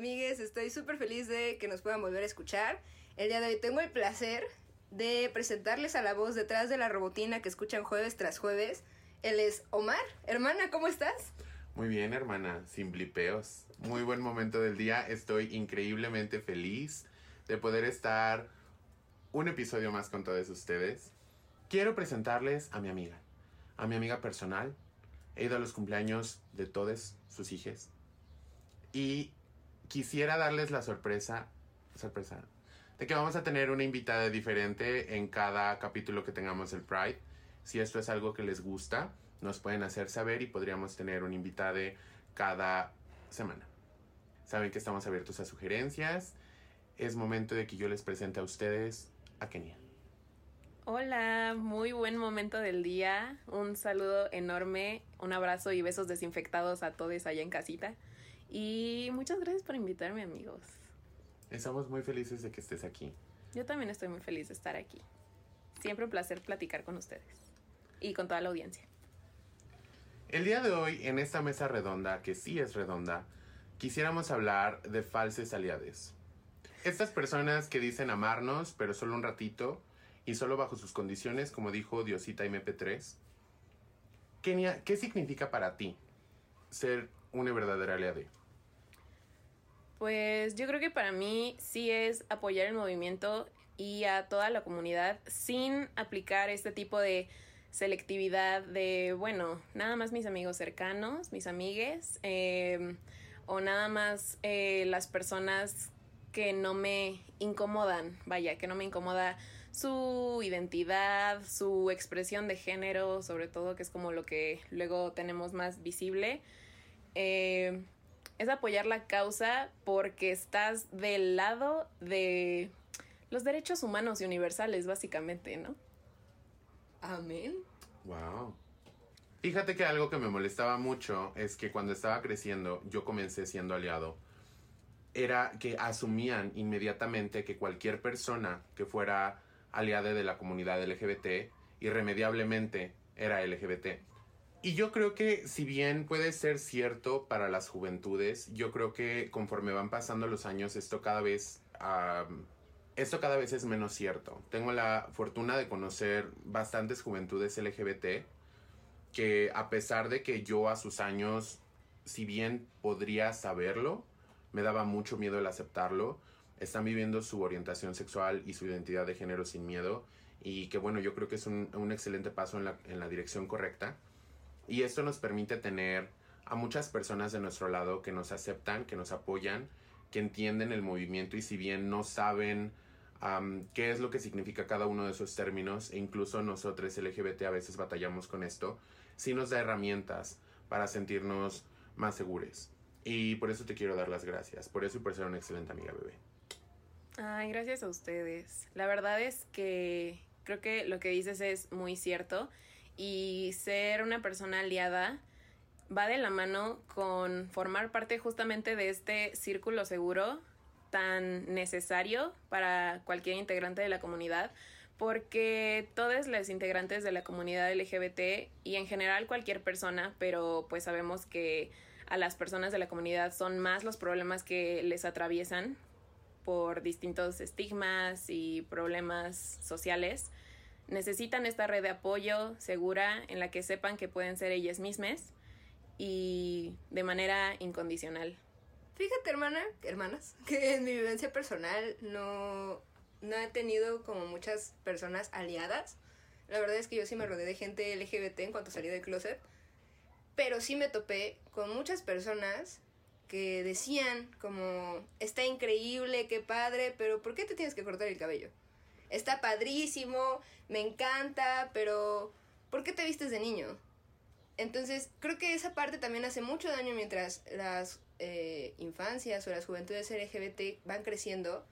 amigues, estoy súper feliz de que nos puedan volver a escuchar. El día de hoy tengo el placer de presentarles a la voz detrás de la robotina que escuchan jueves tras jueves. Él es Omar. Hermana, ¿cómo estás? Muy bien, hermana, sin blipeos. Muy buen momento del día. Estoy increíblemente feliz de poder estar un episodio más con todos ustedes. Quiero presentarles a mi amiga, a mi amiga personal. He ido a los cumpleaños de todos sus hijos. Y quisiera darles la sorpresa, sorpresa, de que vamos a tener una invitada diferente en cada capítulo que tengamos el Pride. Si esto es algo que les gusta, nos pueden hacer saber y podríamos tener un invitado cada semana. Saben que estamos abiertos a sugerencias. Es momento de que yo les presente a ustedes a Kenia. Hola, muy buen momento del día. Un saludo enorme, un abrazo y besos desinfectados a todos allá en casita. Y muchas gracias por invitarme, amigos. Estamos muy felices de que estés aquí. Yo también estoy muy feliz de estar aquí. Siempre un placer platicar con ustedes y con toda la audiencia. El día de hoy, en esta mesa redonda, que sí es redonda, quisiéramos hablar de falses aliades. Estas personas que dicen amarnos, pero solo un ratito y solo bajo sus condiciones, como dijo Diosita MP3. Kenia, ¿qué significa para ti ser una verdadera aliade? Pues yo creo que para mí sí es apoyar el movimiento y a toda la comunidad sin aplicar este tipo de selectividad de, bueno, nada más mis amigos cercanos, mis amigues, eh, o nada más eh, las personas que no me incomodan, vaya, que no me incomoda su identidad, su expresión de género, sobre todo, que es como lo que luego tenemos más visible. Eh, es apoyar la causa porque estás del lado de los derechos humanos y universales, básicamente, ¿no? Amén. Wow. Fíjate que algo que me molestaba mucho es que cuando estaba creciendo, yo comencé siendo aliado. Era que asumían inmediatamente que cualquier persona que fuera aliada de la comunidad LGBT irremediablemente era LGBT. Y yo creo que si bien puede ser cierto para las juventudes, yo creo que conforme van pasando los años esto cada vez esto cada vez es menos cierto. Tengo la fortuna de conocer bastantes juventudes LGBT que a pesar de que yo a sus años, si bien podría saberlo, me daba mucho miedo el aceptarlo, están viviendo su orientación sexual y su identidad de género sin miedo y que bueno, yo creo que es un, un excelente paso en la, en la dirección correcta. Y esto nos permite tener a muchas personas de nuestro lado que nos aceptan, que nos apoyan, que entienden el movimiento y si bien no saben qué es lo que significa cada uno de esos términos, e incluso nosotros LGBT a veces batallamos con esto, sí nos da herramientas para sentirnos más seguros. Y por eso te quiero dar las gracias, por eso y por ser una excelente amiga bebé. Ay, gracias a ustedes. La verdad es que creo que lo que dices es muy cierto y ser una persona aliada va de la mano con formar parte justamente de este círculo seguro tan necesario para cualquier integrante de la comunidad porque todos los integrantes de la comunidad LGBT y en general cualquier persona, pero pues sabemos que a las personas de la comunidad son más los problemas que les atraviesan por distintos estigmas y problemas sociales necesitan esta red de apoyo segura en la que sepan que pueden ser ellas mismas y de manera incondicional. Fíjate, hermana, hermanas, que en mi vivencia personal no, no he tenido como muchas personas aliadas. La verdad es que yo sí me rodeé de gente LGBT en cuanto salí del closet. Pero sí me topé con muchas personas que decían como, está increíble, qué padre, pero ¿por qué te tienes que cortar el cabello? Está padrísimo, me encanta, pero ¿por qué te vistes de niño? Entonces, creo que esa parte también hace mucho daño mientras las eh, infancias o las juventudes LGBT van creciendo,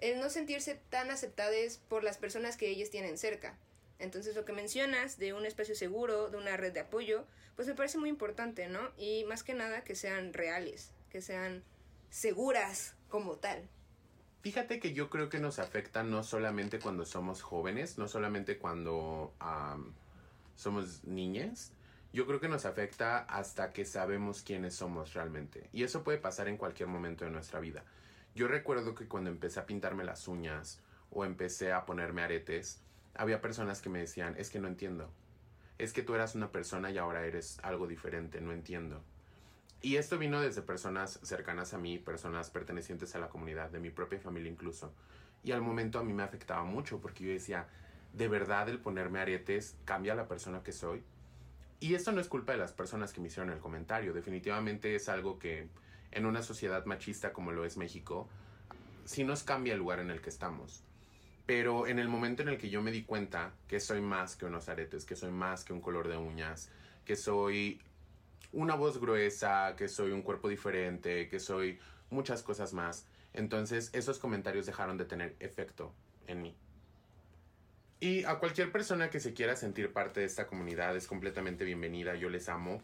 el no sentirse tan aceptadas por las personas que ellos tienen cerca. Entonces, lo que mencionas de un espacio seguro, de una red de apoyo, pues me parece muy importante, ¿no? Y más que nada que sean reales, que sean seguras como tal. Fíjate que yo creo que nos afecta no solamente cuando somos jóvenes, no solamente cuando somos niñas. yo creo que nos afecta hasta que sabemos quiénes somos realmente. Y eso puede pasar en cualquier momento de nuestra vida. Yo recuerdo que cuando empecé a pintarme las uñas o empecé a ponerme aretes, había personas que me decían, es que no entiendo. Es que tú eras una persona y ahora eres algo diferente, no entiendo. Y esto vino desde personas cercanas a mí, personas pertenecientes a la comunidad, de mi propia familia incluso. Y al momento a mí me afectaba mucho porque yo decía, ¿de verdad el ponerme aretes cambia la persona que soy? Y esto no es culpa de las personas que me hicieron el comentario, definitivamente es algo que en una sociedad machista como lo es México, sí nos cambia el lugar en el que estamos. Pero en el momento en el que yo me di cuenta que soy más que unos aretes, que soy más que un color de uñas, que soy una voz gruesa, que soy un cuerpo diferente, que soy muchas cosas más, entonces esos comentarios dejaron de tener efecto en mí. Y a cualquier persona que se quiera sentir parte de esta comunidad es completamente bienvenida, yo les amo,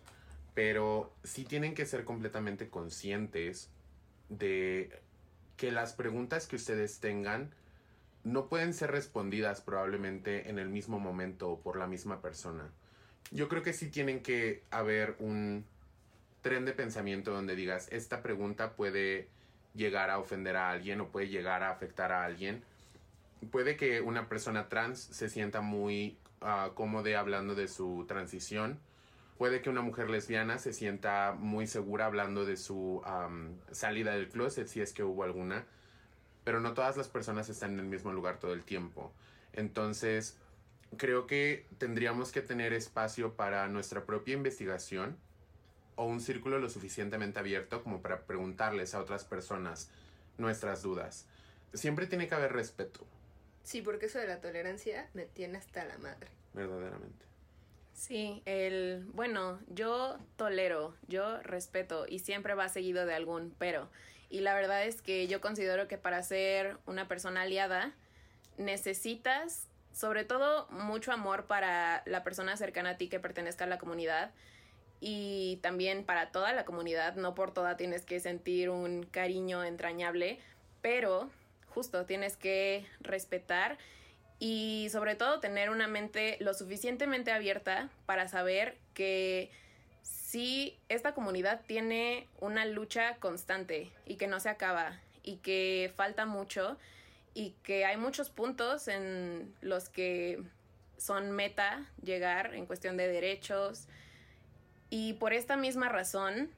pero sí tienen que ser completamente conscientes de que las preguntas que ustedes tengan no pueden ser respondidas probablemente en el mismo momento o por la misma persona. Yo creo que sí tienen que haber un tren de pensamiento donde digas, esta pregunta puede llegar a ofender a alguien o puede llegar a afectar a alguien puede que una persona trans se sienta muy uh, cómoda hablando de su transición. Puede que una mujer lesbiana se sienta muy segura hablando de su salida del closet, si es que hubo alguna. Pero no todas las personas están en el mismo lugar todo el tiempo. Entonces, creo que tendríamos que tener espacio para nuestra propia investigación o un círculo lo suficientemente abierto como para preguntarles a otras personas nuestras dudas. Siempre tiene que haber respeto. Sí, porque eso de la tolerancia me tiene hasta la madre. Verdaderamente. Sí, el, bueno, yo tolero, yo respeto y siempre va seguido de algún pero. Y la verdad es que yo considero que para ser una persona aliada necesitas sobre todo mucho amor para la persona cercana a ti que pertenezca a la comunidad y también para toda la comunidad, no por toda tienes que sentir un cariño entrañable, pero justo tienes que respetar y sobre todo tener una mente lo suficientemente abierta para saber que si esta comunidad tiene una lucha constante y que no se acaba y que falta mucho y que hay muchos puntos en los que son meta llegar en cuestión de derechos. Y por esta misma razón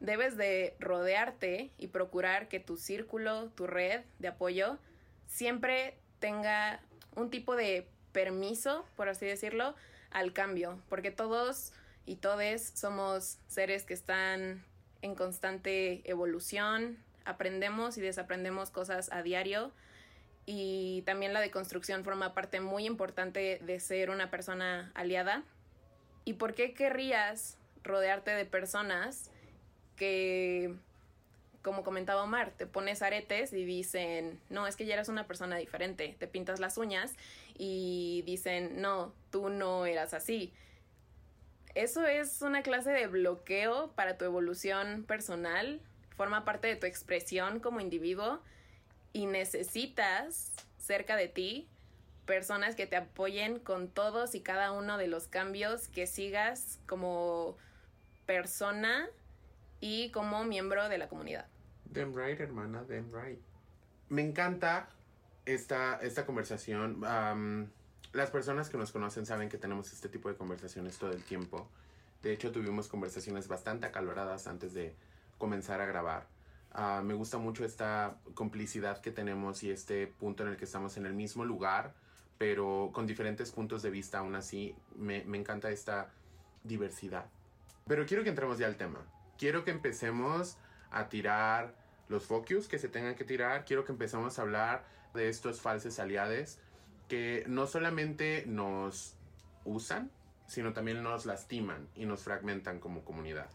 debes de rodearte y procurar que tu círculo, tu red de apoyo, siempre tenga un tipo de permiso, por así decirlo, al cambio, porque todos y todes somos seres que están en constante evolución, aprendemos y desaprendemos cosas a diario y también la deconstrucción forma parte muy importante de ser una persona aliada. ¿Y por qué querrías rodearte de personas que, como comentaba Omar, te pones aretes y dicen, no, es que ya eres una persona diferente, te pintas las uñas y dicen, no, tú no eras así. Eso es una clase de bloqueo para tu evolución personal, forma parte de tu expresión como individuo y necesitas cerca de ti personas que te apoyen con todos y cada uno de los cambios que sigas como persona y como miembro de la comunidad. Damn right, hermana, damn right. Me encanta esta, esta conversación. las personas que nos conocen saben que tenemos este tipo de conversaciones todo el tiempo. De hecho, tuvimos conversaciones bastante acaloradas antes de comenzar a grabar. Ah, me gusta mucho esta complicidad que tenemos y este punto en el que estamos en el mismo lugar, pero con diferentes puntos de vista aún así. Me, me encanta esta diversidad. Pero quiero que entremos ya al tema quiero que empecemos a tirar los focus que se tengan que tirar. Quiero que empecemos a hablar de estos falsos aliados que no solamente nos usan, sino también nos lastiman y nos fragmentan como comunidad.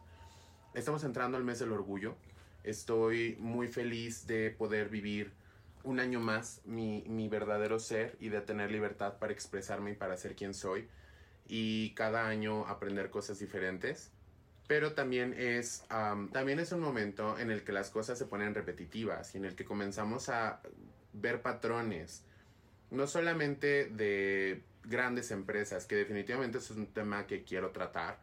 Estamos entrando al mes del orgullo. Estoy muy feliz de poder vivir un año más mi, mi verdadero ser y de tener libertad para expresarme y para ser quien soy. Y cada año aprender cosas diferentes pero también es, también es un momento en el que las cosas se ponen repetitivas y en el que comenzamos a ver patrones, no solamente de grandes empresas, que definitivamente es un tema que quiero tratar,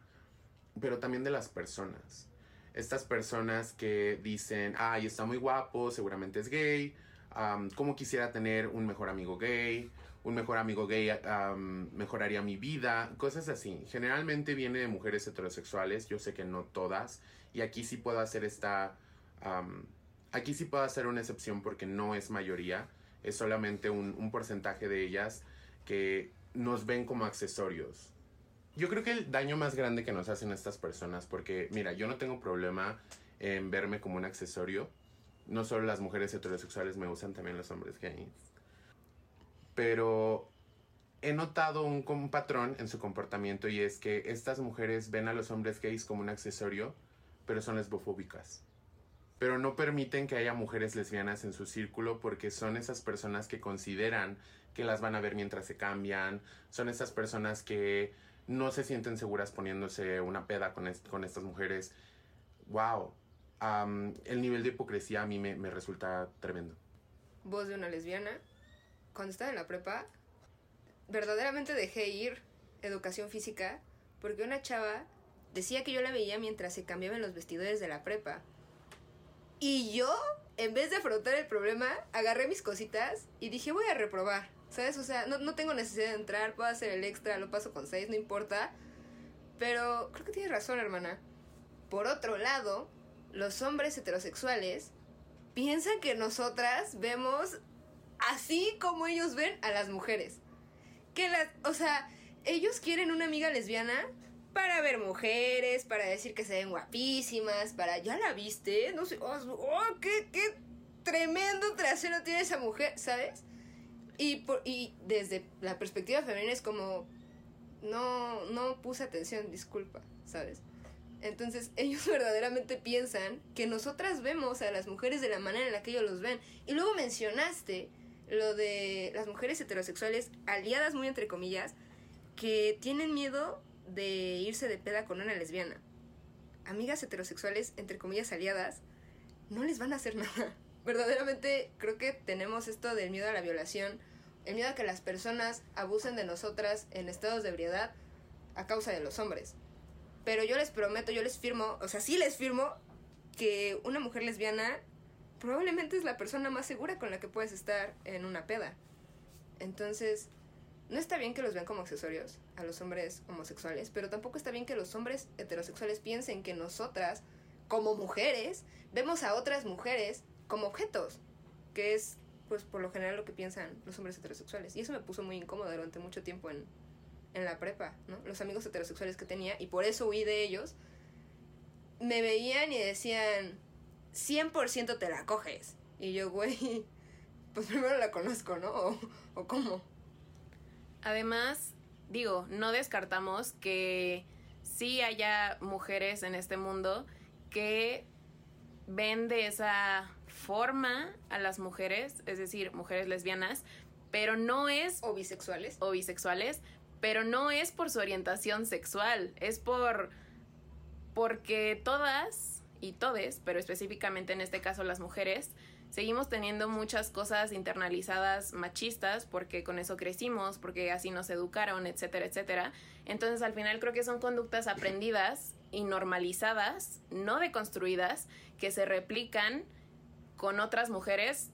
pero también de las personas. Estas personas que dicen, ay, está muy guapo, seguramente es gay, como quisiera tener un mejor amigo gay, un mejor amigo gay am, mejoraría mi vida, cosas así. Generalmente viene de mujeres heterosexuales, yo sé que no todas, y aquí sí puedo hacer esta... am, aquí sí puedo hacer una excepción porque no es mayoría, es solamente un, un porcentaje de ellas que nos ven como accesorios. Yo creo que el daño más grande que nos hacen estas personas, porque mira, yo no tengo problema en verme como un accesorio. No solo las mujeres heterosexuales me usan, también los hombres gays. Pero he notado un, un patrón en su comportamiento y es que estas mujeres ven a los hombres gays como un accesorio, pero son lesbofóbicas. Pero no permiten que haya mujeres lesbianas en su círculo porque son esas personas que consideran que las van a ver mientras se cambian, son esas personas que no se sienten seguras poniéndose una peda con, est- con estas mujeres. ¡Wow! El nivel de hipocresía a mí me, me resulta tremendo. Voz de una lesbiana. Cuando estaba en la prepa, verdaderamente dejé ir educación física porque una chava decía que yo la veía mientras se cambiaban los vestidores de la prepa. Y yo, en vez de afrontar el problema, agarré mis cositas y dije, voy a reprobar. ¿Sabes? O sea, no, no tengo necesidad de entrar, puedo hacer el extra, lo paso con seis, no importa. Pero creo que tienes razón, hermana. Por otro lado, los hombres heterosexuales piensan que nosotras vemos así como ellos ven a las mujeres. Que las, o sea, ellos quieren una amiga lesbiana para ver mujeres, para decir que se ven guapísimas, para, ¿ya la viste? No sé, oh, oh, qué, qué tremendo trasero tiene esa mujer, ¿sabes? Y, por, y desde la perspectiva femenina es como, no, no puse atención, disculpa, ¿sabes? Entonces ellos verdaderamente piensan que nosotras vemos a las mujeres de la manera en la que ellos los ven. Y luego mencionaste lo de las mujeres heterosexuales aliadas muy entre comillas que tienen miedo de irse de peda con una lesbiana. Amigas heterosexuales entre comillas aliadas no les van a hacer nada. Verdaderamente creo que tenemos esto del miedo a la violación, el miedo a que las personas abusen de nosotras en estados de ebriedad a causa de los hombres. Pero yo les prometo, yo les firmo, o sea, sí les firmo que una mujer lesbiana probablemente es la persona más segura con la que puedes estar en una peda. Entonces, no está bien que los vean como accesorios a los hombres homosexuales, pero tampoco está bien que los hombres heterosexuales piensen que nosotras, como mujeres, vemos a otras mujeres como objetos, que es, pues, por lo general lo que piensan los hombres heterosexuales. Y eso me puso muy incómodo durante mucho tiempo en, en la prepa, ¿no? Los amigos heterosexuales que tenía, y por eso huí de ellos, me veían y decían, 100% te la coges. Y yo, güey, pues primero la conozco, ¿no? O, cómo. Además, digo, no descartamos que sí haya mujeres en este mundo que ven de esa forma a las mujeres, es decir, mujeres lesbianas, pero no es O bisexuales. o bisexuales, pero no es por su orientación sexual, es por porque todas y todes, pero específicamente en este caso las mujeres, seguimos teniendo muchas cosas internalizadas machistas porque con eso crecimos, porque así nos educaron, etcétera, etcétera. Entonces al final creo que son conductas aprendidas y normalizadas, no deconstruidas, que se replican con otras mujeres,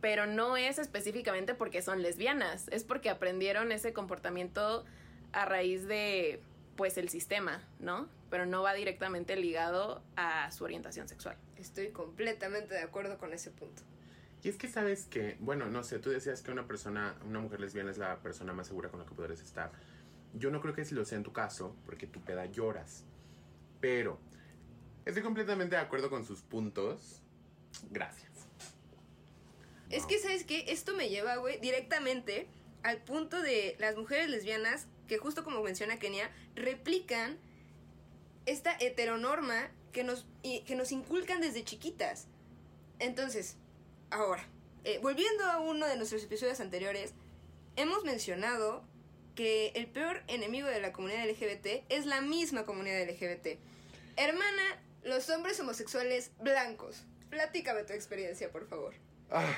pero no es específicamente porque son lesbianas, es porque aprendieron ese comportamiento a raíz de pues el sistema, ¿no? Pero no va directamente ligado a su orientación sexual. Estoy completamente de acuerdo con ese punto. Y es que sabes que, bueno, no sé, tú decías que una persona, una mujer lesbiana es la persona más segura con la que podrías estar. Yo no creo que lo sea en tu caso, porque tu peda lloras. Pero estoy completamente de acuerdo con sus puntos. Gracias. Es que, ¿sabes qué? Esto me lleva, güey, directamente al punto de las mujeres lesbianas que justo como menciona Kenia, replican esta heteronorma que nos, que nos inculcan desde chiquitas. Entonces, ahora, eh, volviendo a uno de nuestros episodios anteriores, hemos mencionado que el peor enemigo de la comunidad LGBT es la misma comunidad LGBT. Hermana, los hombres homosexuales blancos. Platícame tu experiencia, por favor. Ah,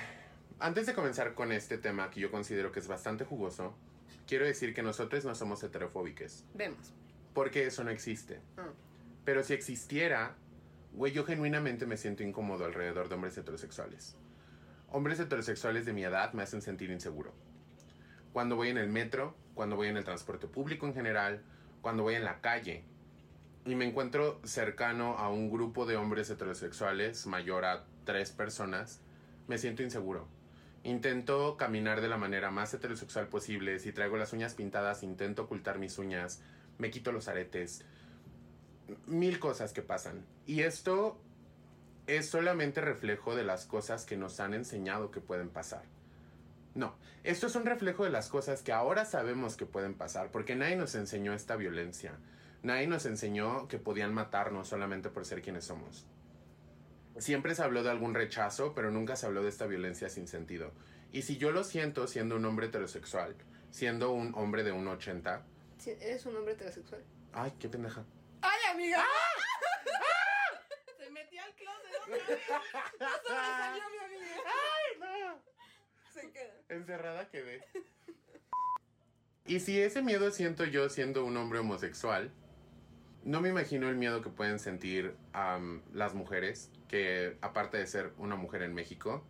antes de comenzar con este tema que yo considero que es bastante jugoso, quiero decir que nosotros no somos heterofóbicos, Vemos. porque eso no existe. Ah. Pero si existiera, güey, yo genuinamente me siento incómodo alrededor de hombres heterosexuales. Hombres heterosexuales de mi edad me hacen sentir inseguro. Cuando voy en el metro, cuando voy en el transporte público en general, cuando voy en la calle y me encuentro cercano a un grupo de hombres heterosexuales mayor a tres personas, me siento inseguro. Intento caminar de la manera más heterosexual posible. Si traigo las uñas pintadas, intento ocultar mis uñas. Me quito los aretes. Mil cosas que pasan. Y esto es solamente reflejo de las cosas que nos han enseñado que pueden pasar. No, esto es un reflejo de las cosas que ahora sabemos que pueden pasar, porque nadie nos enseñó esta violencia. Nadie nos enseñó que podían matarnos solamente por ser quienes somos. Siempre se habló de algún rechazo, pero nunca se habló de esta violencia sin sentido. Y si yo lo siento siendo un hombre heterosexual, siendo un hombre de 1,80... Sí, ¿Eres un hombre heterosexual? Ay, qué pendeja. ¡Ay, amiga! Se metió al closet otra vez. salió mi amiga! ¡Ay, no! Se queda. Encerrada quedé. Y si ese miedo siento yo siendo un hombre homosexual, no me imagino el miedo que pueden sentir las mujeres que, aparte de ser una mujer en México,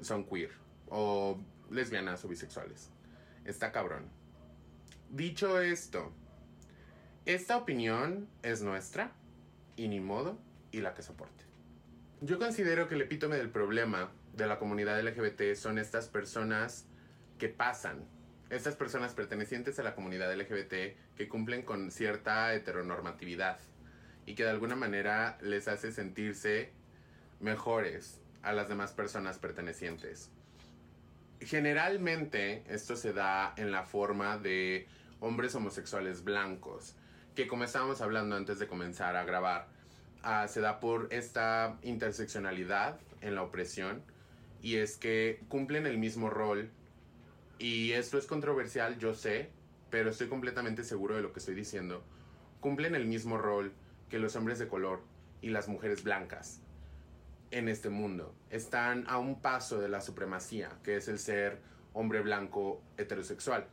son queer o lesbianas o bisexuales. Está cabrón. Dicho esto, esta opinión es nuestra y ni modo y la que soporte. Yo considero que el epítome del problema de la comunidad LGBT son estas personas que pasan, estas personas pertenecientes a la comunidad LGBT que cumplen con cierta heteronormatividad y que de alguna manera les hace sentirse mejores a las demás personas pertenecientes. Generalmente esto se da en la forma de hombres homosexuales blancos, que como estábamos hablando antes de comenzar a grabar, ah, se da por esta interseccionalidad en la opresión y es que cumplen el mismo rol y esto es controversial, yo sé, pero estoy completamente seguro de lo que estoy diciendo. Cumplen el mismo rol que los hombres de color y las mujeres blancas en este mundo. Están a un paso de la supremacía, que es el ser hombre blanco heterosexual.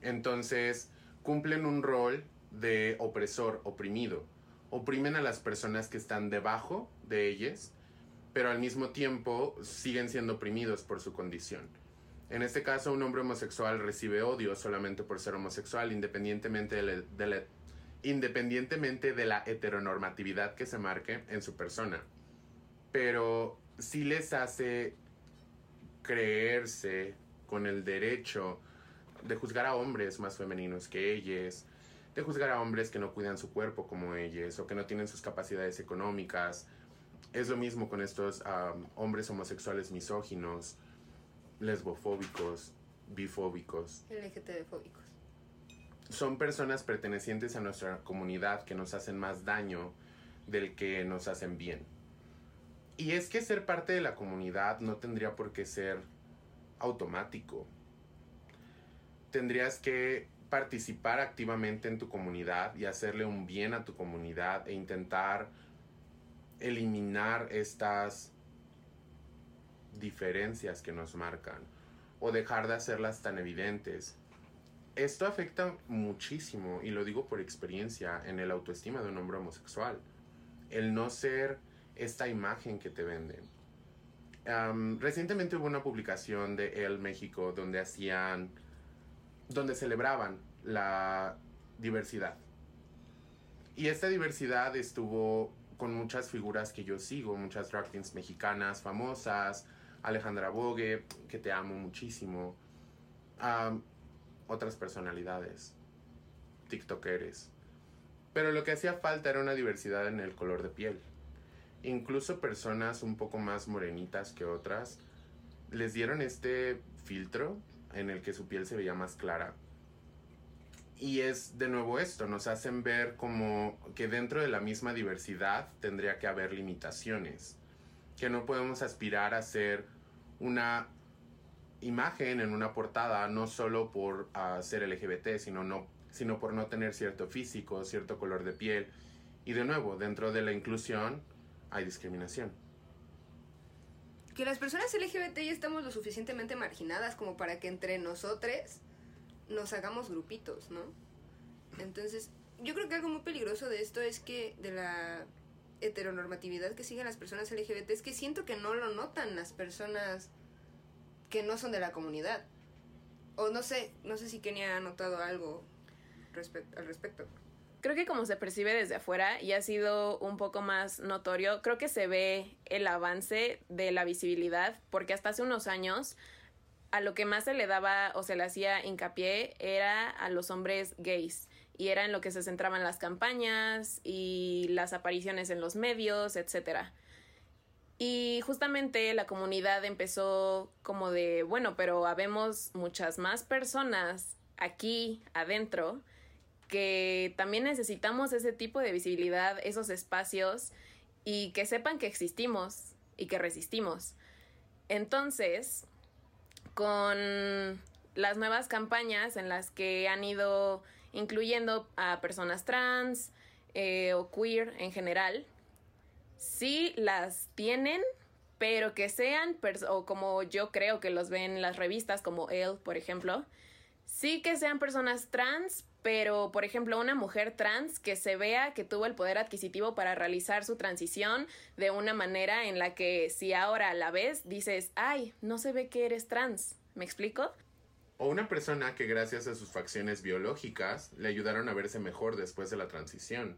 Entonces, cumplen un rol de opresor, oprimido. Oprimen a las personas que están debajo de ellas, pero al mismo tiempo siguen siendo oprimidos por su condición. En este caso, un hombre homosexual recibe odio solamente por ser homosexual, independientemente de la, heteronormatividad que se marque en su persona. Pero sí les hace creerse con el derecho de juzgar a hombres más femeninos que ellos, de juzgar a hombres que no cuidan su cuerpo como ellos o que no tienen sus capacidades económicas. Es lo mismo con estos hombres homosexuales misóginos, lesbofóbicos, bifóbicos. LGTB-fóbicos. Son personas pertenecientes a nuestra comunidad que nos hacen más daño del que nos hacen bien. Y es que ser parte de la comunidad no tendría por qué ser automático. Tendrías que participar activamente en tu comunidad y hacerle un bien a tu comunidad e intentar eliminar estas diferencias que nos marcan o dejar de hacerlas tan evidentes. Esto afecta muchísimo, y lo digo por experiencia, en el autoestima de un hombre homosexual. El no ser esta imagen que te venden. Recientemente hubo una publicación de El México donde hacían, donde celebraban la diversidad. Y esta diversidad estuvo con muchas figuras que yo sigo, muchas drag mexicanas famosas, Alejandra Bogue, que te amo muchísimo, am, otras personalidades, tiktokeres. Pero lo que hacía falta era una diversidad en el color de piel. Incluso personas un poco más morenitas que otras les dieron este filtro en el que su piel se veía más clara. Y es de nuevo esto, nos hacen ver como que dentro de la misma diversidad tendría que haber limitaciones, que no podemos aspirar a ser una imagen en una portada no solo por ah, ser LGBT, sino, no, sino por no tener cierto físico, cierto color de piel. Y de nuevo, dentro de la inclusión hay discriminación. Que las personas LGBT ya estamos lo suficientemente marginadas como para que entre nosotros nos hagamos grupitos, ¿no? Entonces, yo creo que algo muy peligroso de esto es que de la heteronormatividad que siguen las personas LGBT es que siento que no lo notan las personas que no son de la comunidad. O no sé, no sé si Kenia ha notado algo al respecto. Creo que como se percibe desde afuera y ha sido un poco más notorio, creo que se ve el avance de la visibilidad, porque hasta hace unos años a lo que más se le daba o se le hacía hincapié era a los hombres gays y era en lo que se centraban las campañas y las apariciones en los medios, etcétera. Y justamente la comunidad empezó como de, bueno, pero habemos muchas más personas aquí adentro que también necesitamos ese tipo de visibilidad, esos espacios y que sepan que existimos y que resistimos. Entonces, con las nuevas campañas en las que han ido incluyendo a personas trans eh, o queer en general, sí las tienen, pero que sean, o como yo creo que los ven las revistas como Elle, por ejemplo, sí que sean personas trans, pero por ejemplo una mujer trans que se vea que tuvo el poder adquisitivo para realizar su transición de una manera en la que si ahora la ves dices, ay, no se ve que eres trans. ¿Me explico? O una persona que gracias a sus facciones biológicas le ayudaron a verse mejor después de la transición.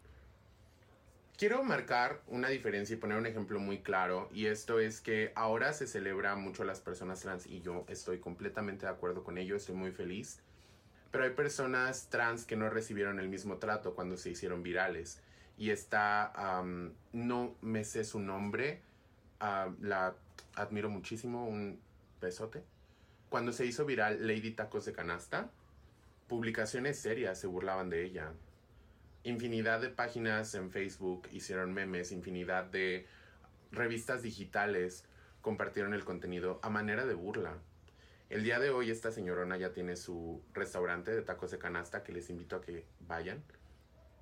Quiero marcar una diferencia y poner un ejemplo muy claro, y esto es que ahora se celebra mucho a las personas trans y yo estoy completamente de acuerdo con ello, estoy muy feliz. Pero hay personas trans que no recibieron el mismo trato cuando se hicieron virales. Y está, no me sé su nombre, ah, la admiro muchísimo, un besote cuando se hizo viral Lady Tacos de Canasta, publicaciones serias se burlaban de ella. Infinidad de páginas en Facebook hicieron memes, infinidad de revistas digitales compartieron el contenido a manera de burla. El día de hoy esta señorona ya tiene su restaurante de tacos de canasta que les invito a que vayan.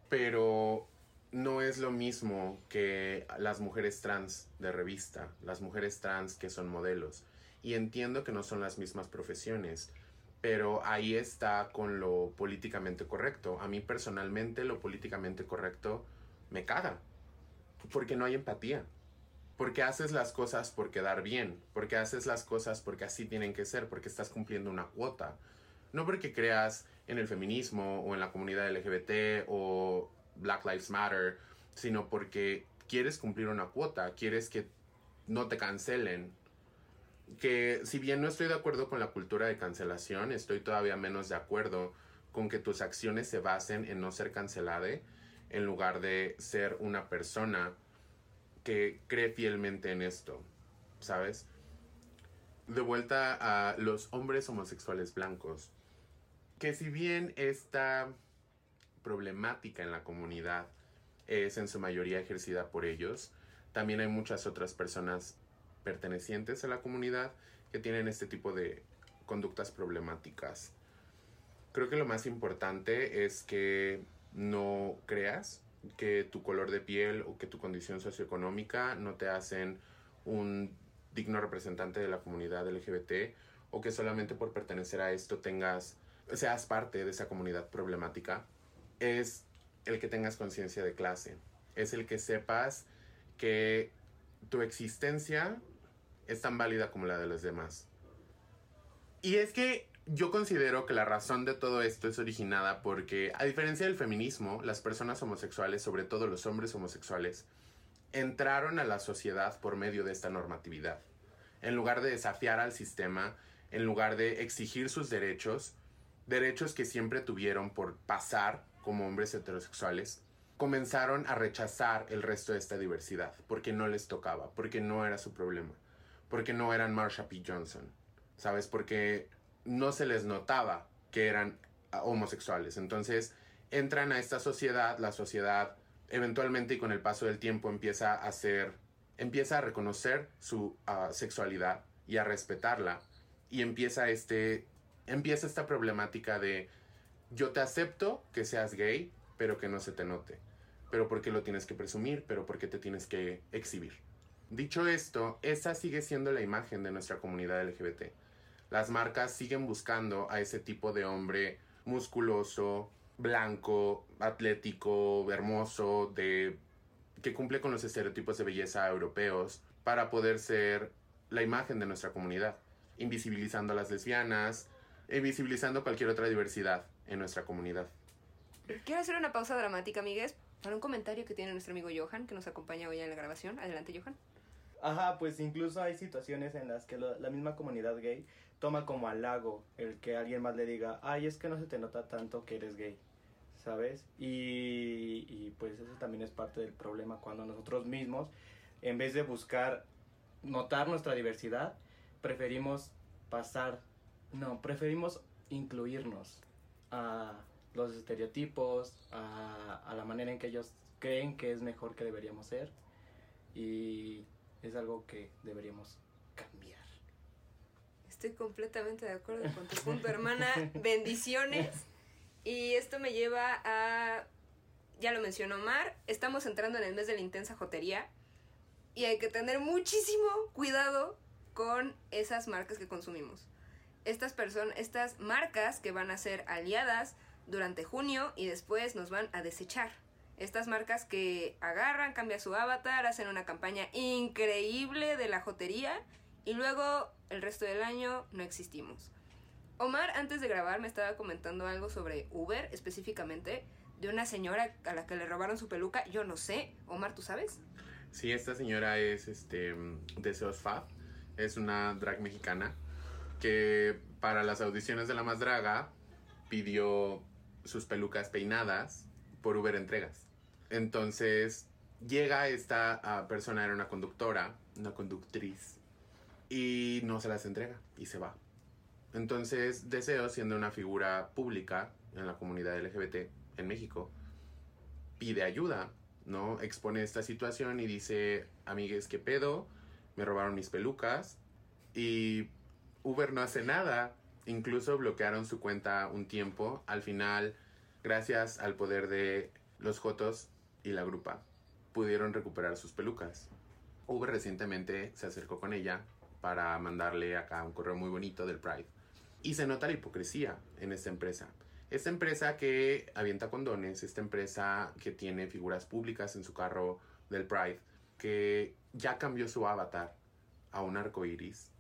Pero no es lo mismo que las mujeres trans de revista, las mujeres trans que son modelos y entiendo que no son las mismas profesiones, pero ahí está con lo políticamente correcto. A mí personalmente lo políticamente correcto me caga, porque no hay empatía, porque haces las cosas por quedar bien, porque haces las cosas porque así tienen que ser, porque estás cumpliendo una cuota, no porque creas en el feminismo o en la comunidad LGBT o Black Lives Matter, sino porque quieres cumplir una cuota, quieres que no te cancelen, que si bien no estoy de acuerdo con la cultura de cancelación, estoy todavía menos de acuerdo con que tus acciones se basen en no ser cancelada en lugar de ser una persona que cree fielmente en esto, ¿sabes? De vuelta a los hombres homosexuales blancos, que si bien esta problemática en la comunidad es en su mayoría ejercida por ellos, también hay muchas otras personas pertenecientes a la comunidad que tienen este tipo de conductas problemáticas. Creo que lo más importante es que no creas que tu color de piel o que tu condición socioeconómica no te hacen un digno representante de la comunidad LGBT o que solamente por pertenecer a esto tengas seas parte de esa comunidad problemática es el que tengas conciencia de clase es el que sepas que tu existencia es tan válida como la de los demás. Y es que yo considero que la razón de todo esto es originada porque, a diferencia del feminismo, las personas homosexuales, sobre todo los hombres homosexuales, entraron a la sociedad por medio de esta normatividad. En lugar de desafiar al sistema, en lugar de exigir sus derechos, derechos que siempre tuvieron por pasar como hombres heterosexuales, comenzaron a rechazar el resto de esta diversidad, porque no les tocaba, porque no era su problema porque no eran Marsha P. Johnson, ¿sabes? Porque no se les notaba que eran ah, homosexuales. Entonces entran a esta sociedad, la sociedad eventualmente y con el paso del tiempo empieza a ser, empieza a reconocer su ah, sexualidad y a respetarla y empieza este, empieza esta problemática de yo te acepto que seas gay, pero que no se te note. Pero porque lo tienes que presumir, pero porque te tienes que exhibir. Dicho esto, esa sigue siendo la imagen de nuestra comunidad LGBT. Las marcas siguen buscando a ese tipo de hombre musculoso, blanco, atlético, hermoso, de que cumple con los estereotipos de belleza europeos para poder ser la imagen de nuestra comunidad, invisibilizando a las lesbianas, invisibilizando cualquier otra diversidad en nuestra comunidad. Quiero hacer una pausa dramática, amigues, para un comentario que tiene nuestro amigo Johan, que nos acompaña hoy en la grabación. Adelante, Johan. Ajá, pues incluso hay situaciones en las que la misma comunidad gay toma como halago el que alguien más le diga, ay, es que no se te nota tanto que eres gay, ¿sabes? Y, y pues eso también es parte del problema cuando nosotros mismos, en vez de buscar notar nuestra diversidad, preferimos pasar, no, preferimos incluirnos a los estereotipos, a, a la manera en que ellos creen que es mejor que deberíamos ser y es algo que deberíamos cambiar. Estoy completamente de acuerdo con tu punto, hermana. Bendiciones. Y esto me lleva a. Ya lo mencionó Mar. Estamos entrando en el mes de la intensa jotería. Y hay que tener muchísimo cuidado con esas marcas que consumimos. Estas personas, estas marcas que van a ser aliadas durante junio y después nos van a desechar. Estas marcas que agarran, cambian su avatar, hacen una campaña increíble de la jotería y luego el resto del año no existimos. Omar antes de grabar me estaba comentando algo sobre Uber específicamente de una señora a la que le robaron su peluca. Yo no sé. Omar, ¿tú sabes? Sí, esta señora es este Deseos Fab, es una drag mexicana que para las audiciones de La Más Draga pidió sus pelucas peinadas por Uber Entregas. Entonces llega esta ah, persona, era una conductora, una conductriz, y no se las entrega y se va. Entonces Deseo, siendo una figura pública en la comunidad LGBT en México, pide ayuda ¿no? Expone esta situación y dice, amigues, ¿qué pedo? Me robaron mis pelucas y Uber no hace nada. Incluso bloquearon su cuenta un tiempo. Al final, gracias al poder de los Jotos y la grupa, pudieron recuperar sus pelucas. Uber recientemente se acercó con ella para mandarle acá un correo muy bonito del Pride. Y se nota la hipocresía en esta empresa. Esta empresa que avienta condones, esta empresa que tiene figuras públicas en su carro del Pride, que ya cambió su avatar a un arco iris,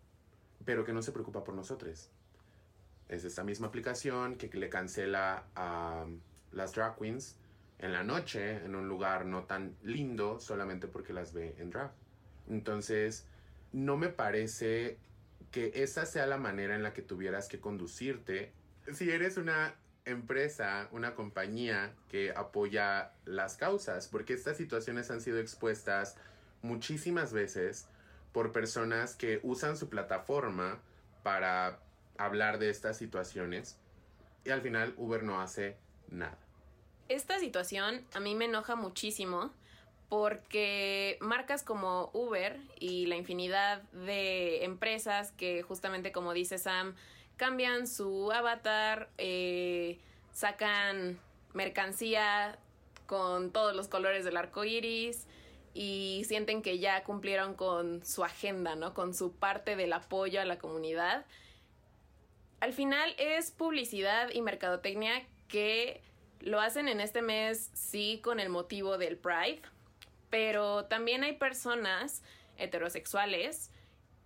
pero que no se preocupa por nosotros. Es esta misma aplicación que le cancela a las drag queens en la noche en un lugar no tan lindo solamente porque las ve en drag. Entonces, no me parece que esa sea la manera en la que tuvieras que conducirte. Si eres una empresa, una compañía que apoya las causas, porque estas situaciones han sido expuestas muchísimas veces por personas que usan su plataforma para hablar de estas situaciones y al final Uber no hace nada. Esta situación a mí me enoja muchísimo porque marcas como Uber y la infinidad de empresas que justamente como dice Sam, cambian su avatar, eh, sacan mercancía con todos los colores del arco iris y sienten que ya cumplieron con su agenda, ¿no? Con su parte del apoyo a la comunidad. Al final es publicidad y mercadotecnia que lo hacen en este mes, sí, con el motivo del Pride, pero también hay personas heterosexuales,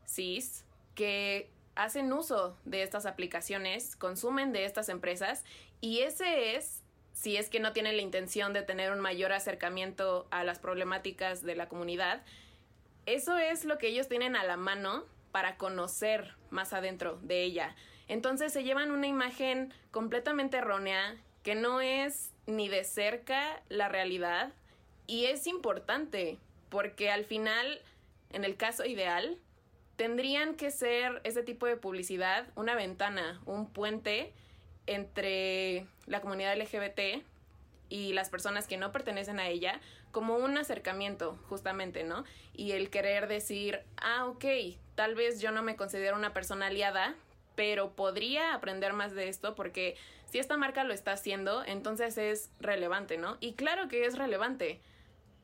cis, que hacen uso de estas aplicaciones, consumen de estas empresas y ese es, si es que no tienen la intención de tener un mayor acercamiento a las problemáticas de la comunidad, eso es lo que ellos tienen a la mano para conocer más adentro de ella. Entonces se llevan una imagen completamente errónea que no es ni de cerca la realidad y es importante porque al final, en el caso ideal, tendrían que ser ese tipo de publicidad una ventana, un puente entre la comunidad LGBT y las personas que no pertenecen a ella como un acercamiento justamente, ¿no? Y el querer decir, ah, ok, tal vez yo no me considero una persona aliada, pero podría aprender más de esto porque si esta marca lo está haciendo, entonces es relevante, ¿no? Y claro que es relevante,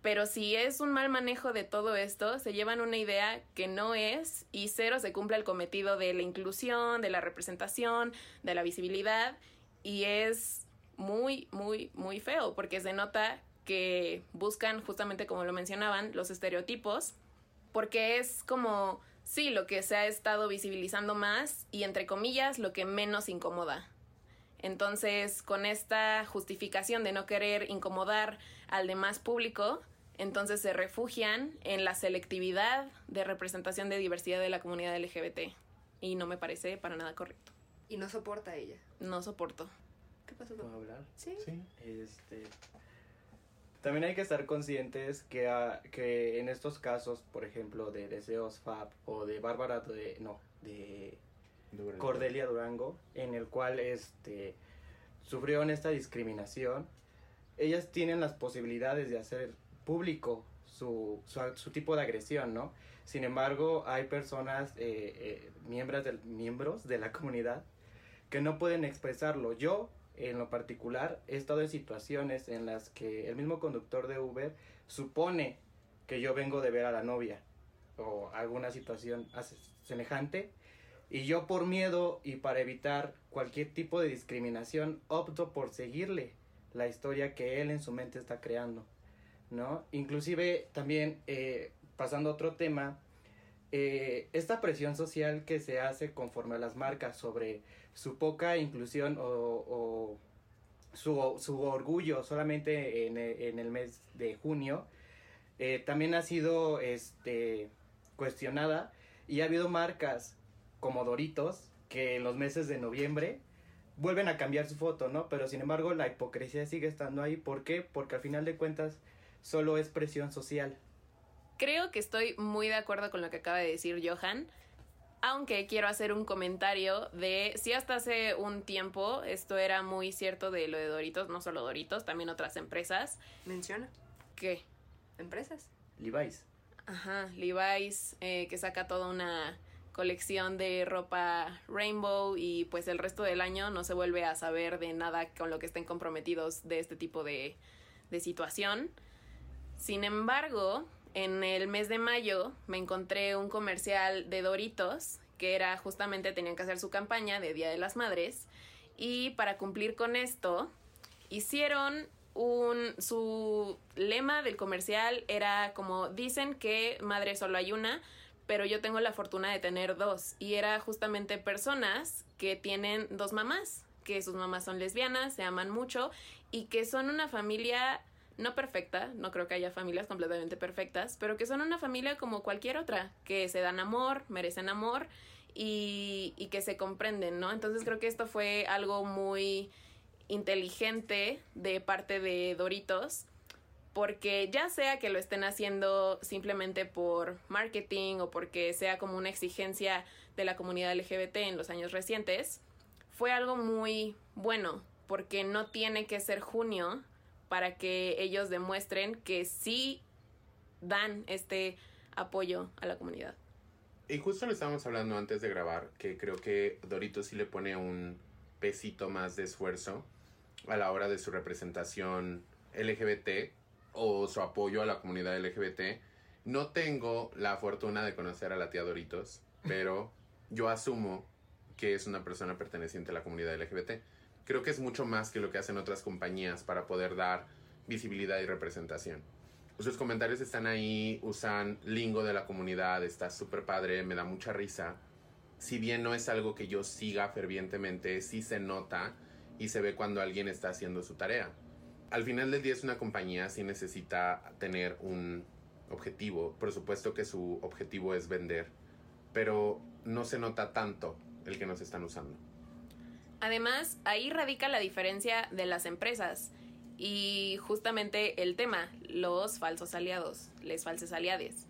pero si es un mal manejo de todo esto, se llevan una idea que no es y cero se cumple el cometido de la inclusión, de la representación, de la visibilidad y es muy, muy, muy feo, porque se nota que buscan justamente como lo mencionaban, los estereotipos, porque es como, sí, lo que se ha estado visibilizando más y entre comillas lo que menos incomoda. Entonces, con esta justificación de no querer incomodar al demás público, entonces se refugian en la selectividad de representación de diversidad de la comunidad LGBT. Y no me parece para nada correcto. Y no soporta ella. No soporto. ¿Qué pasó? ¿Puedo hablar? Sí. Sí. Este, también hay que estar conscientes que, ah, que en estos casos, por ejemplo, de Deseos Fab o de Bárbara, de, no, de Cordelia Durango, en el cual este, sufrieron esta discriminación, ellas tienen las posibilidades de hacer público su, su, su tipo de agresión, ¿no? Sin embargo, hay personas, eh, eh, miembros, del, miembros de la comunidad, que no pueden expresarlo. Yo, en lo particular, he estado en situaciones en las que el mismo conductor de Uber supone que yo vengo de ver a la novia o alguna situación semejante y yo por miedo y para evitar cualquier tipo de discriminación opto por seguirle la historia que él en su mente está creando, ¿no? Inclusive también eh, pasando a otro tema, eh, esta presión social que se hace conforme a las marcas sobre su poca inclusión o, o su, su orgullo solamente en, en el mes de junio, eh, también ha sido este, cuestionada y ha habido marcas como Doritos que en los meses de noviembre vuelven a cambiar su foto, ¿no? Pero sin embargo la hipocresía sigue estando ahí. ¿Por qué? Porque al final de cuentas solo es presión social. Creo que estoy muy de acuerdo con lo que acaba de decir Johan, aunque quiero hacer un comentario de si hasta hace un tiempo esto era muy cierto de lo de Doritos, no solo Doritos, también otras empresas, Menciona. que, Empresas. Levi's. ajá, Levi's, eh, que saca toda una colección de ropa rainbow y pues el resto del año no se vuelve a saber de nada con lo que estén comprometidos de este tipo de, de situación. Sin embargo, en el mes de mayo me encontré un comercial de Doritos que era justamente tenían que hacer su campaña de Día de las Madres y para cumplir con esto hicieron un su lema del comercial era como dicen que madre solo hay una pero yo tengo la fortuna de tener dos y era justamente personas que tienen dos mamás que sus mamás son lesbianas se aman mucho y que son una familia no perfecta, no creo que haya familias completamente perfectas, pero que son una familia como cualquier otra, que se dan amor, merecen amor y, que se comprenden, ¿no? Entonces creo que esto fue algo muy inteligente de parte de Doritos, porque ya sea que lo estén haciendo simplemente por marketing o porque sea como una exigencia de la comunidad LGBT en los años recientes, fue algo muy bueno, porque no tiene que ser junio para que ellos demuestren que sí dan este apoyo a la comunidad. Y justo lo estábamos hablando antes de grabar, que creo que Dorito sí le pone un pesito más de esfuerzo a la hora de su representación LGBT o su apoyo a la comunidad LGBT. No tengo la fortuna de conocer a la tía Doritos, pero yo asumo que es una persona perteneciente a la comunidad LGBT. Creo que es mucho más que lo que hacen otras compañías para poder dar visibilidad y representación. Sus comentarios están ahí, usan lingo de la comunidad, está súper padre, me da mucha risa. Si bien no es algo que yo siga fervientemente, sí se nota y se ve cuando alguien está haciendo su tarea. Al final del día es una compañía, sí necesita tener un objetivo. Por supuesto que su objetivo es vender, pero no se nota tanto el que nos están usando. Además, ahí radica la diferencia de las empresas y justamente el tema, los falsos aliados, les falses aliades.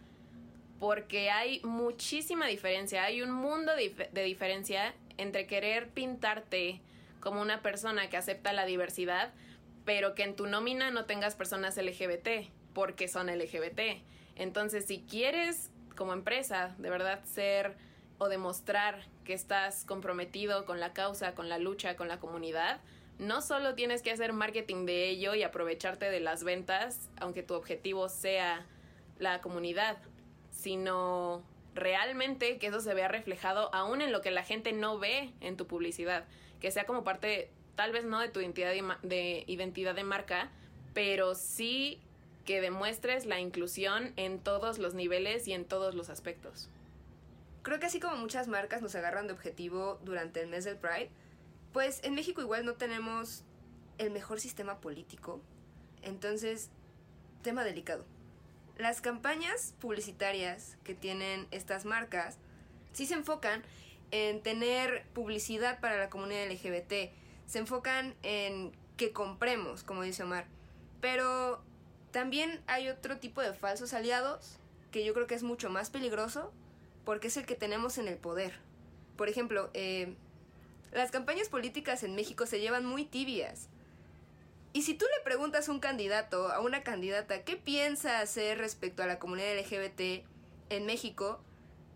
Porque hay muchísima diferencia, hay un mundo de, dif- de diferencia entre querer pintarte como una persona que acepta la diversidad, pero que en tu nómina no tengas personas LGBT, porque son LGBT. Entonces, si quieres como empresa de verdad ser o demostrar que estás comprometido con la causa, con la lucha, con la comunidad, no solo tienes que hacer marketing de ello y aprovecharte de las ventas, aunque tu objetivo sea la comunidad, sino realmente que eso se vea reflejado aún en lo que la gente no ve en tu publicidad, que sea como parte tal vez no de tu identidad de, de identidad de marca, pero sí que demuestres la inclusión en todos los niveles y en todos los aspectos. Creo que así como muchas marcas nos agarran de objetivo durante el mes del Pride, pues en México igual no tenemos el mejor sistema político. Entonces, tema delicado. Las campañas publicitarias que tienen estas marcas sí se enfocan en tener publicidad para la comunidad LGBT. Se enfocan en que compremos, como dice Omar. Pero también hay otro tipo de falsos aliados que yo creo que es mucho más peligroso porque es el que tenemos en el poder. Por ejemplo, eh, las campañas políticas en México se llevan muy tibias. Y si tú le preguntas a un candidato, a una candidata, qué piensa hacer respecto a la comunidad LGBT en México,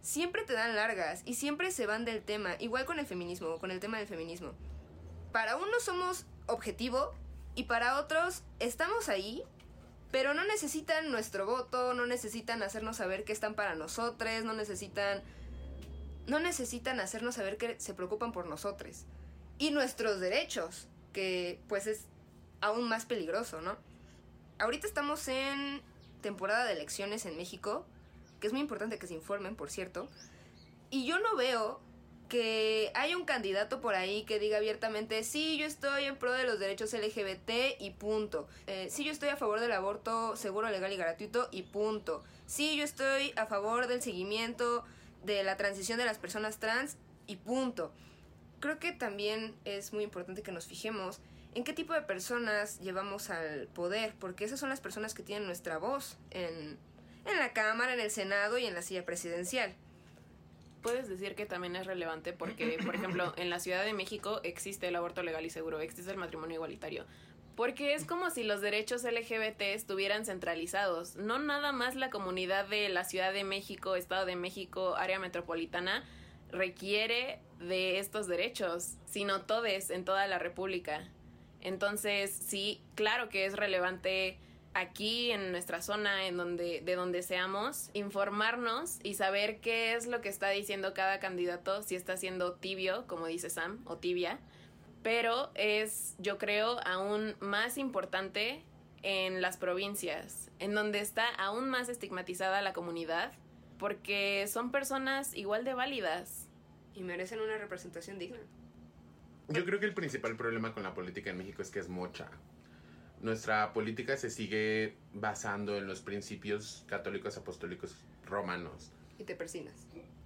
siempre te dan largas y siempre se van del tema, igual con el feminismo, con el tema del feminismo. Para unos somos objetivo y para otros estamos ahí, pero no necesitan nuestro voto, no necesitan hacernos saber que están para nosotros, no necesitan no necesitan hacernos saber que se preocupan por nosotros y nuestros derechos, que pues es aún más peligroso, ¿no? Ahorita estamos en temporada de elecciones en México, que es muy importante que se informen, por cierto, y yo no veo que haya un candidato por ahí que diga abiertamente, sí, yo estoy en pro de los derechos LGBT y punto. Eh, sí, yo estoy a favor del aborto seguro, legal y gratuito y punto. Sí, yo estoy a favor del seguimiento de la transición de las personas trans y punto. Creo que también es muy importante que nos fijemos en qué tipo de personas llevamos al poder, porque esas son las personas que tienen nuestra voz en, en la Cámara, en el Senado y en la silla presidencial. Puedes decir que también es relevante porque, por ejemplo, en la Ciudad de México existe el aborto legal y seguro, existe el matrimonio igualitario. Porque es como si los derechos LGBT estuvieran centralizados. No nada más la comunidad de la Ciudad de México, Estado de México, área metropolitana requiere de estos derechos, sino todos en toda la República. Entonces, sí, claro que es relevante aquí en nuestra zona, en donde, de donde seamos, informarnos y saber qué es lo que está diciendo cada candidato, si está siendo tibio, como dice Sam, o tibia. Pero es, yo creo, aún más importante en las provincias, en donde está aún más estigmatizada la comunidad, porque son personas igual de válidas. Y merecen una representación digna. Yo creo que el principal problema con la política en México es que es mocha. Nuestra política se sigue basando en los principios católicos apostólicos romanos. Y te persinas.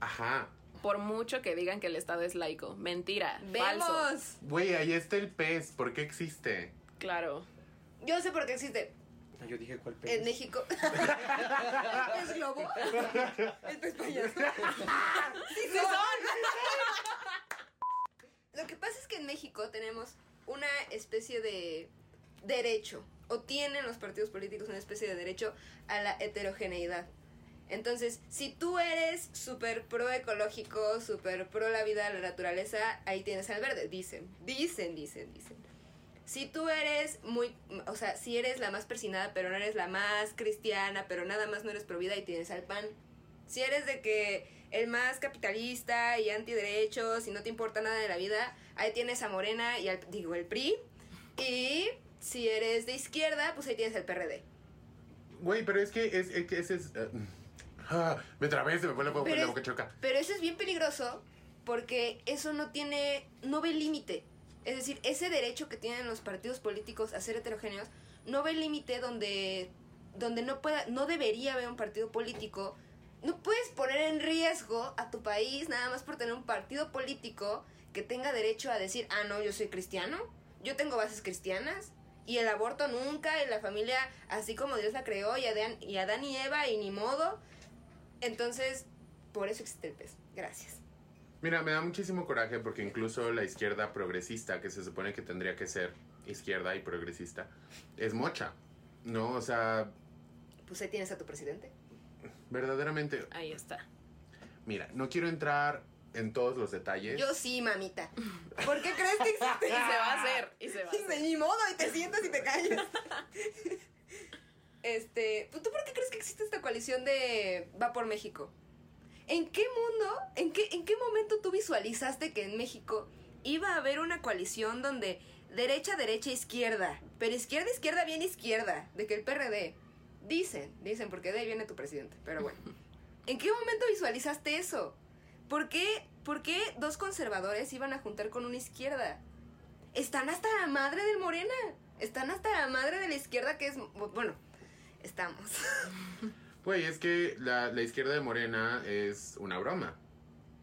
Ajá. Por mucho que digan que el Estado es laico. Mentira. ¡Vemos! Falso. Güey, ahí está el pez. ¿Por qué existe? Claro. Yo sé por qué existe. Ah, Yo dije cuál En pez. México. ¿El pez globo? El pez payaso. ¡Sí son! Lo que pasa es que en México tenemos una especie de derecho, o tienen los partidos políticos una especie de derecho a la heterogeneidad. Entonces, si tú eres súper pro ecológico, súper pro la vida, la naturaleza, ahí tienes al verde. Dicen, dicen, dicen, dicen. Si tú eres muy, o sea, si eres la más persinada, pero no eres la más cristiana, pero nada más no eres pro vida, ahí tienes al pan. Si eres de que el más capitalista y antiderechos y no te importa nada de la vida, ahí tienes a Morena y al, digo, el PRI. Y si eres de izquierda, pues ahí tienes el PRD. Güey, pero es que es, es que ese es. eh, ah, me trabé, se me fue la, Pero la es- boca choca. Pero eso es bien peligroso porque eso no tiene, no ve límite. Es decir, ese derecho que tienen los partidos políticos a ser heterogéneos no ve límite donde, donde no pueda, no debería haber un partido político. No puedes poner en riesgo a tu país nada más por tener un partido político que tenga derecho a decir, ah, no, yo soy cristiano, yo tengo bases cristianas, y el aborto nunca, y la familia así como Dios la creó, y Adán y, Adán y Eva, y ni modo. Entonces, por eso existe el pez. Gracias. Mira, me da muchísimo coraje porque incluso la izquierda progresista, que se supone que tendría que ser izquierda y progresista, es mocha. No, o sea, Pues ahí tienes a tu presidente. verdaderamente. Ahí está. Mira, no quiero entrar en todos los detalles. Yo sí, mamita. ¿Por qué crees que existe? Y se va a hacer. Y se va a hacer. ni modo, y te sientas y te callas. Este, ¿tú por qué crees que existe esta coalición de Va por México? ¿En qué mundo, en qué, en qué momento tú visualizaste que en México iba a haber una coalición donde derecha, derecha, izquierda. Pero izquierda, izquierda, bien izquierda. De que el PRD. Dicen, dicen, porque de ahí viene tu presidente. Pero bueno. ¿En qué momento visualizaste eso? ¿Por qué, ¿Por qué dos conservadores iban a juntar con una izquierda? Están hasta la madre del Morena. Están hasta la madre de la izquierda que es... Bueno, estamos. Güey, es que la, la izquierda de Morena es una broma.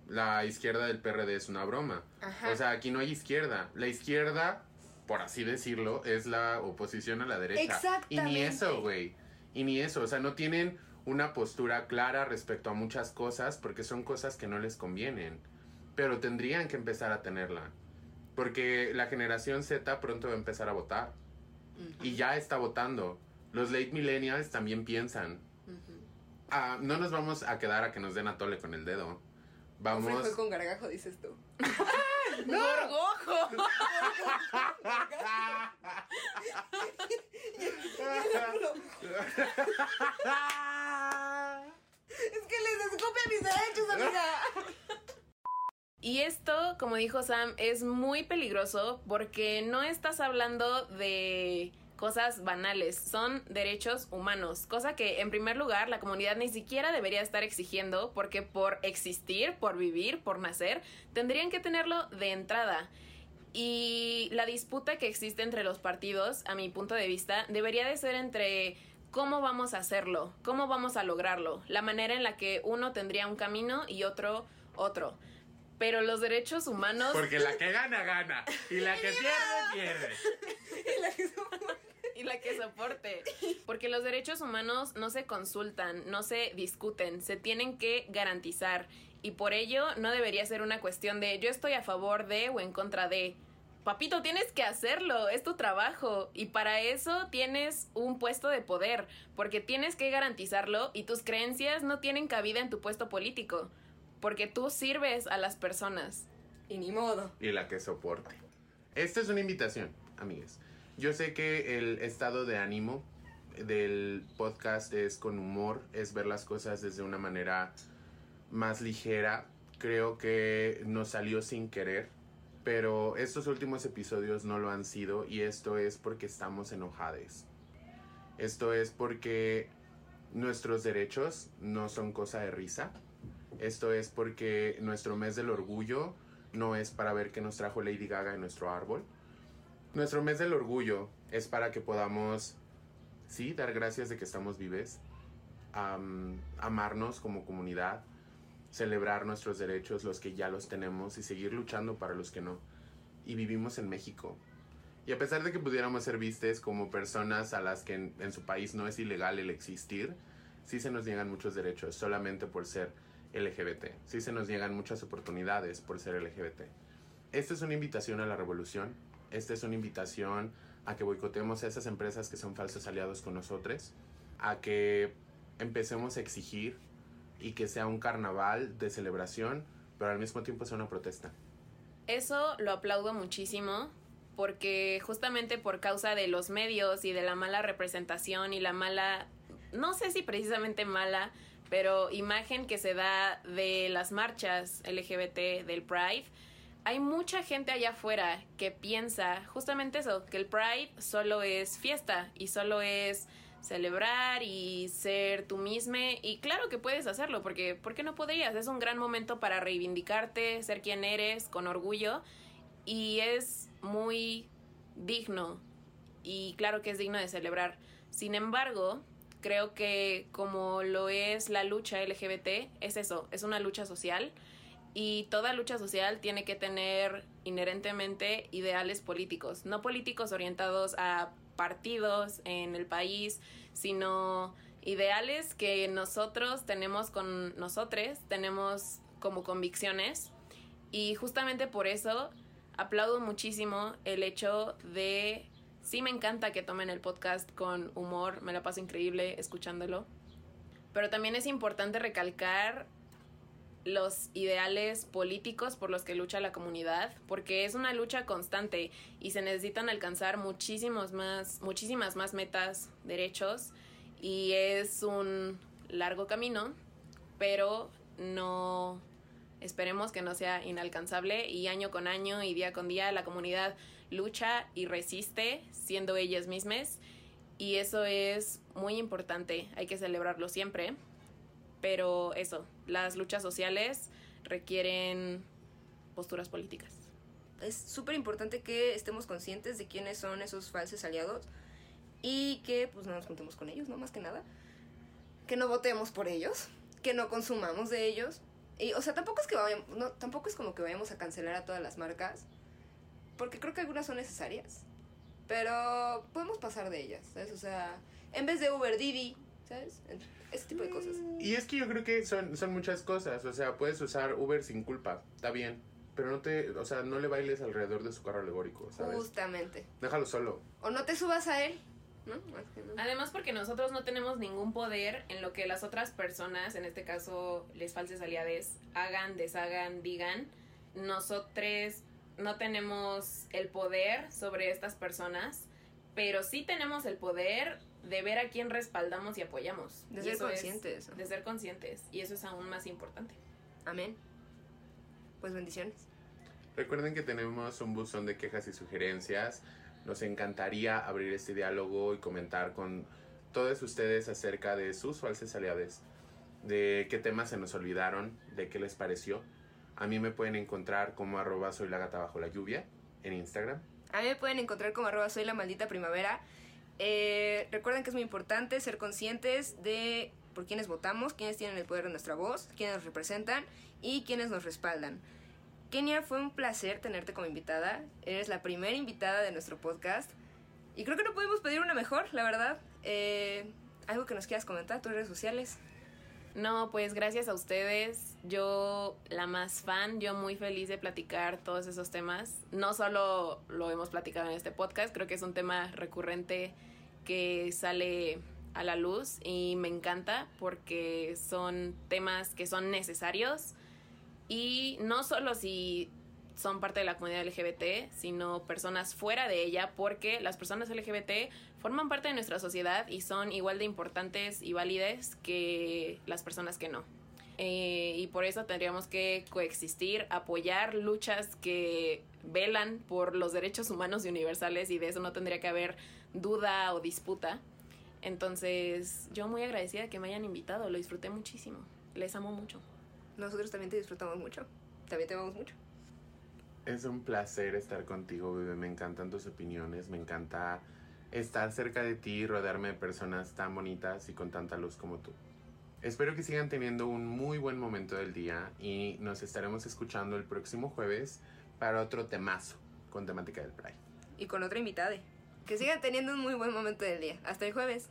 La izquierda del PRD es una broma. Ajá. O sea, aquí no hay izquierda. La izquierda, por así decirlo, es la oposición a la derecha. Y Exactamente. ni eso, güey. Y ni eso. O sea, no tienen una postura clara respecto a muchas cosas porque son cosas que no les convienen. Pero tendrían que empezar a tenerla. Porque la generación Z pronto va a empezar a votar. Y ya está votando. Los late millennials también piensan. Ah, no nos vamos a quedar a que nos den a tole con el dedo. Vamos. Con gargajo, dices tú. ¡Gorgojo! Es que les escupe a mis derechos, amiga. Y esto, como dijo Sam, es muy peligroso porque no estás hablando de cosas banales, son derechos humanos, cosa que en primer lugar la comunidad ni siquiera debería estar exigiendo porque por existir, por vivir, por nacer, tendrían que tenerlo de entrada. Y la disputa que existe entre los partidos, a mi punto de vista, debería de ser entre cómo vamos a hacerlo, cómo vamos a lograrlo, la manera en la que uno tendría un camino y otro otro. Pero los derechos humanos... Porque la que gana, gana. Y la que pierde, pierde. y la que soporte. Porque los derechos humanos no se consultan, no se discuten, se tienen que garantizar. Y por ello no debería ser una cuestión de yo estoy a favor de o en contra de. Papito, tienes que hacerlo, es tu trabajo. Y para eso tienes un puesto de poder, porque tienes que garantizarlo y tus creencias no tienen cabida en tu puesto político, porque tú sirves a las personas. Y ni modo. Y la que soporte. Esta es una invitación, amigues. Yo sé que el estado de ánimo del podcast es con humor, es ver las cosas desde una manera más ligera. Creo que nos salió sin querer, pero estos últimos episodios no lo han sido y esto es porque estamos enojades. Esto es porque nuestros derechos no son cosa de risa. Esto es porque nuestro mes del orgullo no es para ver qué nos trajo Lady Gaga en nuestro árbol. Nuestro mes del orgullo es para que podamos, sí, dar gracias de que estamos vives, am, amarnos como comunidad, celebrar nuestros derechos, los que ya los tenemos, y seguir luchando para los que no. Y vivimos en México. Y a pesar de que pudiéramos ser vistes como personas a las que en, su país no es ilegal el existir, sí se nos niegan muchos derechos solamente por ser LGBT. Sí se nos niegan muchas oportunidades por ser LGBT. Esta es una invitación a la revolución. Esta es una invitación a que boicotemos a esas empresas que son falsos aliados con nosotros. A que empecemos a exigir y que sea un carnaval de celebración, pero al mismo tiempo sea una protesta. Eso lo aplaudo muchísimo porque justamente por causa de los medios y de la mala representación y la mala, no sé si precisamente mala, pero imagen que se da de las marchas LGBT del Pride, hay mucha gente allá afuera que piensa justamente eso, que el Pride solo es fiesta y solo es celebrar y ser tú misma y claro que puedes hacerlo porque ¿por qué no podrías? Es un gran momento para reivindicarte, ser quien eres con orgullo y es muy digno y claro que es digno de celebrar. Sin embargo, creo que como lo es la lucha LGBT, es eso, es una lucha social y toda lucha social tiene que tener inherentemente ideales políticos, no políticos orientados a partidos en el país, sino ideales que nosotros tenemos con nosotros, tenemos como convicciones y justamente por eso aplaudo muchísimo el hecho de sí me encanta que tomen el podcast con humor, me la paso increíble escuchándolo. Pero también es importante recalcar los ideales políticos por los que lucha la comunidad, porque es una lucha constante y se necesitan alcanzar muchísimos más, muchísimas más metas, derechos, y es un largo camino, pero no esperemos que no sea inalcanzable y año con año y día con día la comunidad lucha y resiste siendo ellas mismas. Y eso es muy importante, hay que celebrarlo siempre. Pero eso, las luchas sociales requieren posturas políticas. Es súper importante que estemos conscientes de quiénes son esos falsos aliados y que pues no nos juntemos con ellos, no más que nada. Que no votemos por ellos, que no consumamos de ellos. Y, o sea, tampoco es que vayamos, no, tampoco es como que vayamos a cancelar a todas las marcas, porque creo que algunas son necesarias. Pero podemos pasar de ellas, ¿sabes? O sea, en vez de Uber Didi, ¿sabes? Ese tipo de cosas. Y es que yo creo que son, son muchas cosas. O sea, puedes usar Uber sin culpa, está bien. Pero no te, o sea, no le bailes alrededor de su carro alegórico, ¿sabes? Justamente. Déjalo solo. O no te subas a él, ¿no? Que no. Además porque nosotros no tenemos ningún poder en lo que las otras personas, en este caso les falses aliades, hagan, deshagan, digan. Nosotros no tenemos el poder sobre estas personas, pero sí tenemos el poder de ver a quién respaldamos y apoyamos. De Y ser eso es- conscientes. de ser conscientes. Y eso es aún más importante. Amén. Pues bendiciones. Recuerden que tenemos un buzón de quejas y sugerencias. Nos encantaría abrir este diálogo y comentar con todos ustedes acerca de sus falsas aliados, de qué temas se nos olvidaron, de qué les pareció. A mí me pueden encontrar como arroba soy la gata bajo la lluvia en Instagram. A mí me pueden encontrar como arroba soy la maldita primavera. Eh, recuerden que es muy importante ser conscientes de por quiénes votamos, quiénes tienen el poder de nuestra voz, quiénes nos representan y quiénes nos respaldan. Kenia, fue un placer tenerte como invitada. Eres la primera invitada de nuestro podcast. Y creo que no podemos pedir una mejor, la verdad. Eh, algo que nos quieras comentar, tus redes sociales. No, pues gracias a ustedes. Yo, la más fan, yo muy feliz de platicar todos esos temas. No solo lo hemos platicado en este podcast, creo que es un tema recurrente que sale a la luz y me encanta porque son temas que son necesarios y no solo si son parte de la comunidad LGBT, sino personas fuera de ella, porque las personas LGBT forman parte de nuestra sociedad y son igual de importantes y válidas que las personas que no. Eh, y por eso tendríamos que coexistir, apoyar luchas que velan por los derechos humanos y universales y de eso no tendría que haber duda o disputa. Entonces, yo muy agradecida de que me hayan invitado, lo disfruté muchísimo. Les amo mucho. Nosotros también te disfrutamos mucho. También te amamos mucho. Es un placer estar contigo, bebé. Me encantan tus opiniones. Me encanta estar cerca de ti y rodearme de personas tan bonitas y con tanta luz como tú. Espero que sigan teniendo un muy buen momento del día y nos estaremos escuchando el próximo jueves para otro temazo con temática del Pride. Y con otra invitada. Que sigan teniendo un muy buen momento del día. Hasta el jueves.